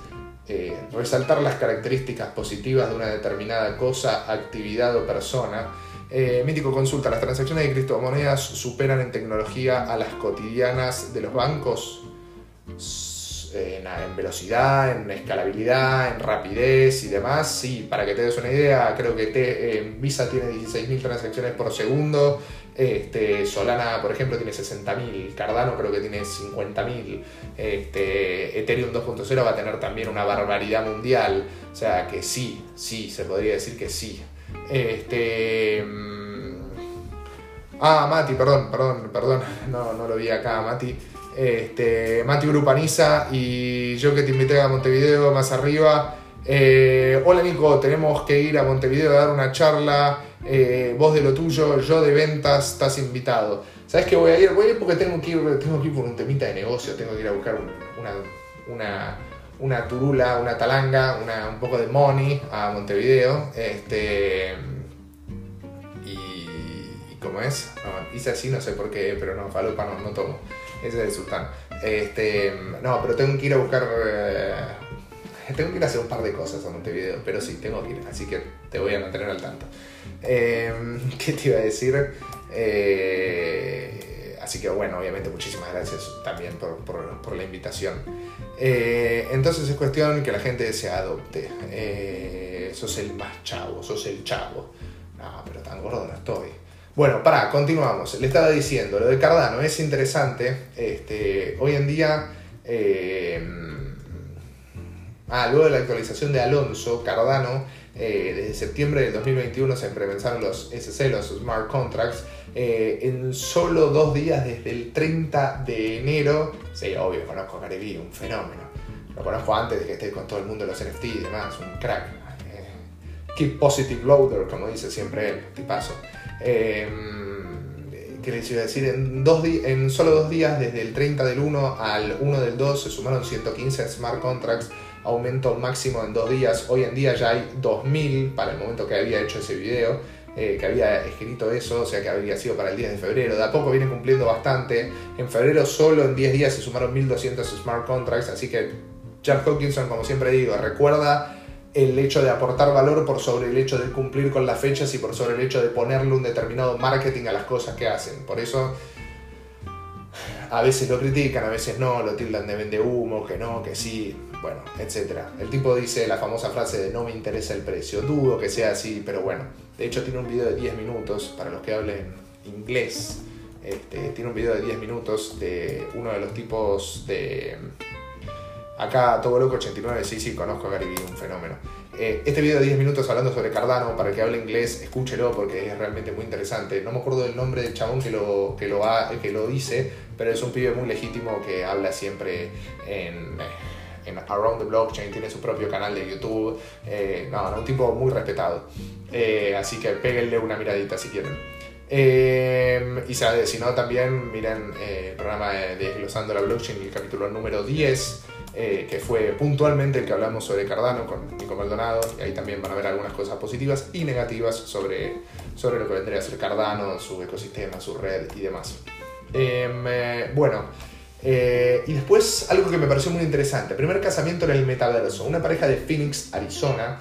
eh, resaltar las características positivas de una determinada cosa, actividad o persona. Eh, mítico consulta, ¿las transacciones de criptomonedas superan en tecnología a las cotidianas de los bancos? En, velocidad, en escalabilidad, en rapidez y demás. Sí, para que te des una idea, creo que te, Visa tiene 16.000 transacciones por segundo. Este, Solana, por ejemplo, tiene 60.000, Cardano creo que tiene 50.000, este, Ethereum 2.0 va a tener también una barbaridad mundial, o sea que sí, sí, se podría decir que sí. Este, mm, ah, Mati, perdón, perdón, perdón, no, no lo vi acá, Mati este, Mati Grupaniza y yo que te invité a Montevideo más arriba. Eh, hola Nico, tenemos que ir a Montevideo a dar una charla. Eh, vos de lo tuyo, yo de ventas, estás invitado. ¿Sabes que voy a ir? Voy a ir porque tengo que ir, tengo que ir por un temita de negocio, tengo que ir a buscar una, una, una turula, una talanga, una, un poco de money a Montevideo. Este, y, ¿cómo es? hice así, no sé por qué, pero no, falopa no, no tomo. Ese es el sultán. Este, no, pero tengo que ir a buscar. Eh, tengo que ir a hacer un par de cosas a Montevideo, pero sí, tengo que ir, así que te voy a mantener al tanto. Em, ¿Qué te iba a decir? Eh, así que bueno, obviamente muchísimas gracias también por, por, la invitación. Eh, entonces es cuestión que la gente se adopte. sos el más chavo, sos el chavo. No, pero tan gordo no estoy. Bueno, para, continuamos. Le estaba diciendo, lo de Cardano es interesante. Este, hoy en día, eh, ah, luego de la actualización de Alonso, Cardano, eh, desde septiembre del 2021 se implementaron los SC, los Smart Contracts. Eh, en solo dos días, desde el 30 de enero, sí, obvio, conozco a un fenómeno. Lo conozco antes de que esté con todo el mundo los NFT y demás, un crack. keep positive loader, como dice siempre él, tipazo. ¿Qué les iba a decir? En solo dos días, desde el 30 del 1 al 1 del 2, se sumaron 115 smart contracts, aumento máximo en dos días. Hoy en día ya hay 2000 para el momento que había hecho ese video. Eh, que había escrito eso, o sea que habría sido para el 10 de febrero. De a poco viene cumpliendo bastante. En febrero solo en 10 días se sumaron 1200 smart contracts, así que Jack Hawkinson, como siempre digo, recuerda el hecho de aportar valor por sobre el hecho de cumplir con las fechas y por sobre el hecho de ponerle un determinado marketing a las cosas que hacen. Por eso a veces lo critican, a veces no, lo tildan de vende humo, que no, que sí, bueno, etc. El tipo dice la famosa frase de no me interesa el precio, dudo que sea así, pero bueno, de hecho tiene un video de 10 minutos para los que hablen inglés. Este, tiene un video de 10 minutos de uno de los tipos de Acá, Todo Loco 89, sí, sí, conozco a Gary Vee, un fenómeno. Eh, este video de 10 minutos hablando sobre Cardano, para el que hable inglés, escúchelo porque es realmente muy interesante. No me acuerdo del nombre del chabón que lo, que lo, que lo dice, pero es un pibe muy legítimo que habla siempre en, en Around the Blockchain, tiene su propio canal de YouTube. Eh, no, no, un tipo muy respetado. Eh, así que péguenle una miradita si quieren. y si no, también miren el programa de Desglosando la Blockchain, el capítulo número 10 eh, que fue puntualmente el que hablamos sobre Cardano con Nico Maldonado, y ahí también van a ver algunas cosas positivas y negativas sobre, sobre lo que vendría a ser Cardano, su ecosistema, su red y demás. Em, eh, bueno, eh, y después algo que me pareció muy interesante, primer casamiento en el metaverso, una pareja de Phoenix, Arizona,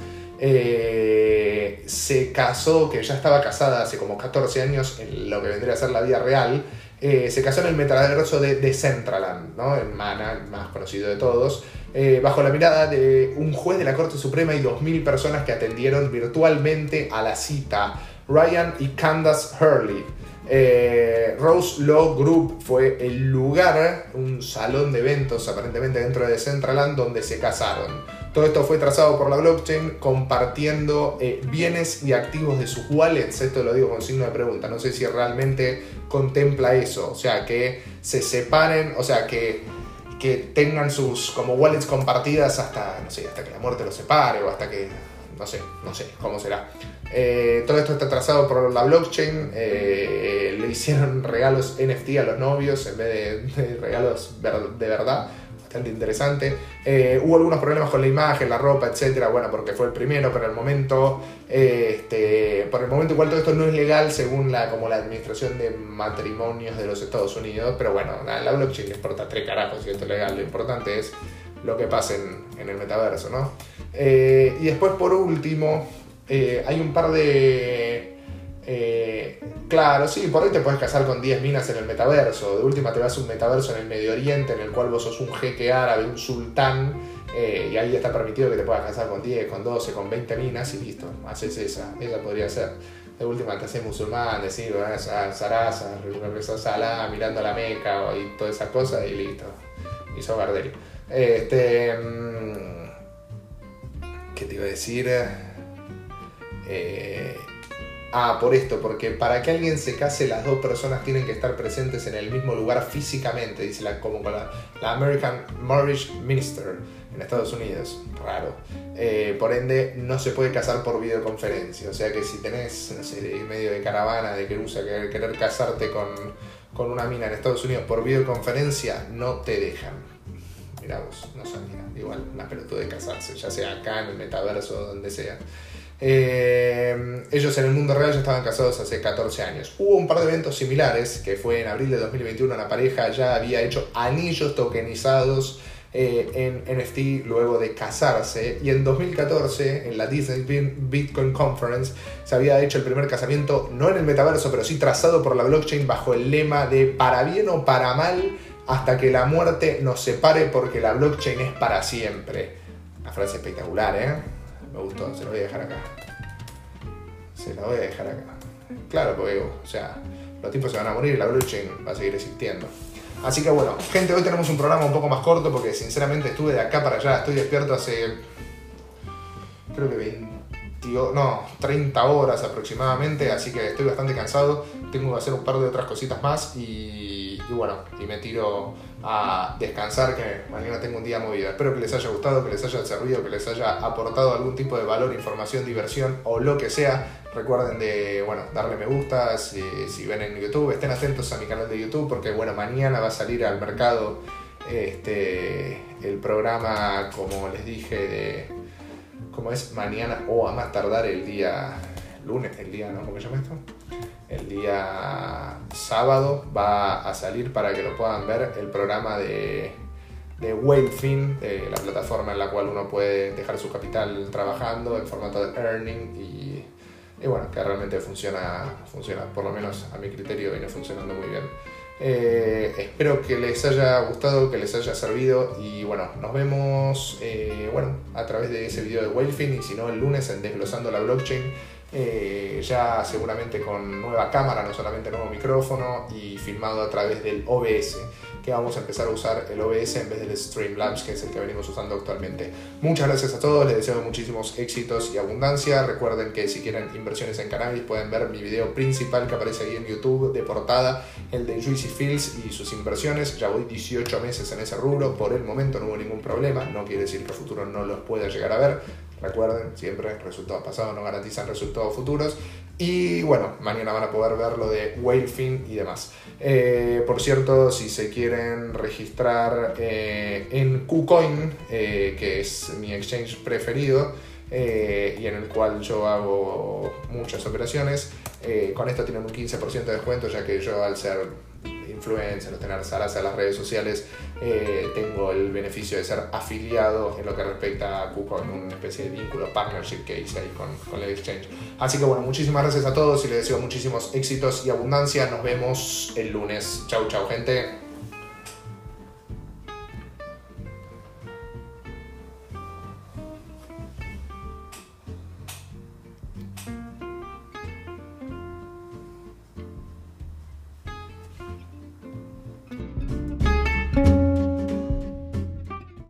se casó, que ya estaba casada hace como 14 años en lo que vendría a ser la vida real, eh, se casó en el metaverso de Decentraland, ¿no? el mana, más conocido de todos, eh, bajo la mirada de un juez de la Corte Suprema y 2.000 personas que atendieron virtualmente a la cita, Ryan y Candace Hurley. Eh, Rose Law Group fue el lugar, un salón de eventos aparentemente dentro de Decentraland donde se casaron. Todo esto fue trazado por la blockchain compartiendo eh, bienes y activos de sus wallets. Esto lo digo con signo de pregunta. No sé si realmente contempla eso. O sea, que se separen, o sea, que, que tengan sus como wallets compartidas hasta, no sé, hasta que la muerte los separe o hasta que, no sé, no sé cómo será. Eh, todo esto está trazado por la blockchain. Eh, le hicieron regalos NFT a los novios en vez de, de regalos de verdad bastante interesante. Eh, hubo algunos problemas con la imagen, la ropa, etcétera, bueno, porque fue el primero, pero el momento, eh, este, por el momento igual todo esto no es legal según la, como la administración de matrimonios de los Estados Unidos, pero bueno, a la blockchain le importa tres carajos si esto es legal, lo importante es lo que pasa en, el metaverso, ¿no? Eh, y después, por último, hay un par de eh, claro, sí, por ahí te puedes casar con 10 minas en el metaverso. De última te vas a un metaverso en el Medio Oriente en el cual vos sos un jeque árabe, un sultán, eh, y ahí está permitido que te puedas casar con 10, con 12, con 20 minas y listo, haces esa. Esa podría ser. De última te haces musulmán, decir, vas a Sarasa, regresas a la mirando a la Meca y toda esa cosa y listo. Y sos Este. Mm, ¿Qué te iba a decir? Eh Ah, por esto, porque para que alguien se case las dos personas tienen que estar presentes en el mismo lugar físicamente, dice la, como la, la American Marriage Minister en Estados Unidos, raro. Eh, por ende, no se puede casar por videoconferencia, o sea que si tenés, no sé, medio de caravana de Querusa, querer, querer casarte con, con una mina en Estados Unidos por videoconferencia, no te dejan. Mirá vos, no sabía, igual, una pelotuda de casarse, ya sea acá en el metaverso donde sea. Eh, ellos en el mundo real ya estaban casados hace 14 años. Hubo un par de eventos similares, que fue en abril de 2021, la pareja ya había hecho anillos tokenizados eh, en NFT luego de casarse. Y en 2014, en la Disney Bitcoin Conference, se había hecho el primer casamiento, no en el metaverso, pero sí trazado por la blockchain bajo el lema de para bien o para mal, hasta que la muerte nos separe porque la blockchain es para siempre. Una frase espectacular, ¿eh? Me gustó, se lo voy a dejar acá. Se la voy a dejar acá. Claro, porque, o sea, los tipos se van a morir y la blockchain va a seguir existiendo. Así que bueno, gente, hoy tenemos un programa un poco más corto porque sinceramente estuve de acá para allá, estoy despierto hace creo que 20, no, 30 horas aproximadamente, así que estoy bastante cansado, tengo que hacer un par de otras cositas más y, y bueno, y me tiro a descansar, que mañana tengo un día movido. Espero que les haya gustado, que les haya servido, que les haya aportado algún tipo de valor, información, diversión o lo que sea. Recuerden de, bueno, darle me gusta si, si ven en YouTube. Estén atentos a mi canal de YouTube porque, bueno, mañana va a salir al mercado este, el programa, como les dije, de, ¿cómo es? Mañana o a más tardar el día lunes, el día, ¿no? ¿Cómo se llama esto? El día sábado va a salir para que lo puedan ver el programa de, de Whalefin, de la plataforma en la cual uno puede dejar su capital trabajando en formato de earning y, bueno, que realmente funciona, funciona, por lo menos a mi criterio viene funcionando muy bien. Eh, espero que les haya gustado, que les haya servido y bueno, nos vemos eh, bueno, a través de ese video de Whalefin y si no el lunes en Desglosando la Blockchain eh, ya seguramente con nueva cámara, no solamente nuevo micrófono y filmado a través del OBS, que vamos a empezar a usar el OBS en vez del Streamlabs, que es el que venimos usando actualmente. Muchas gracias a todos, les deseo muchísimos éxitos y abundancia. Recuerden que si quieren inversiones en cannabis pueden ver mi video principal que aparece ahí en YouTube de portada, el de Juicy Fields y sus inversiones. Ya voy 18 meses en ese rubro, por el momento no hubo ningún problema, no quiere decir que a futuro no los pueda llegar a ver Recuerden, siempre resultados pasados no garantizan resultados futuros. Y bueno, mañana van a poder ver lo de Whalefin y demás. Eh, por cierto, si se quieren registrar eh, en KuCoin, eh, que es mi exchange preferido, y en el cual yo hago muchas operaciones, con esto tienen un 15% de descuento, ya que yo al ser influencer, tener salas a las redes sociales, eh, tengo el beneficio de ser afiliado en lo que respecta a KuCoin, una especie de vínculo, partnership que hice ahí con, con el exchange. Así que bueno, muchísimas gracias a todos y les deseo muchísimos éxitos y abundancia. Nos vemos el lunes. Chau, chau, gente.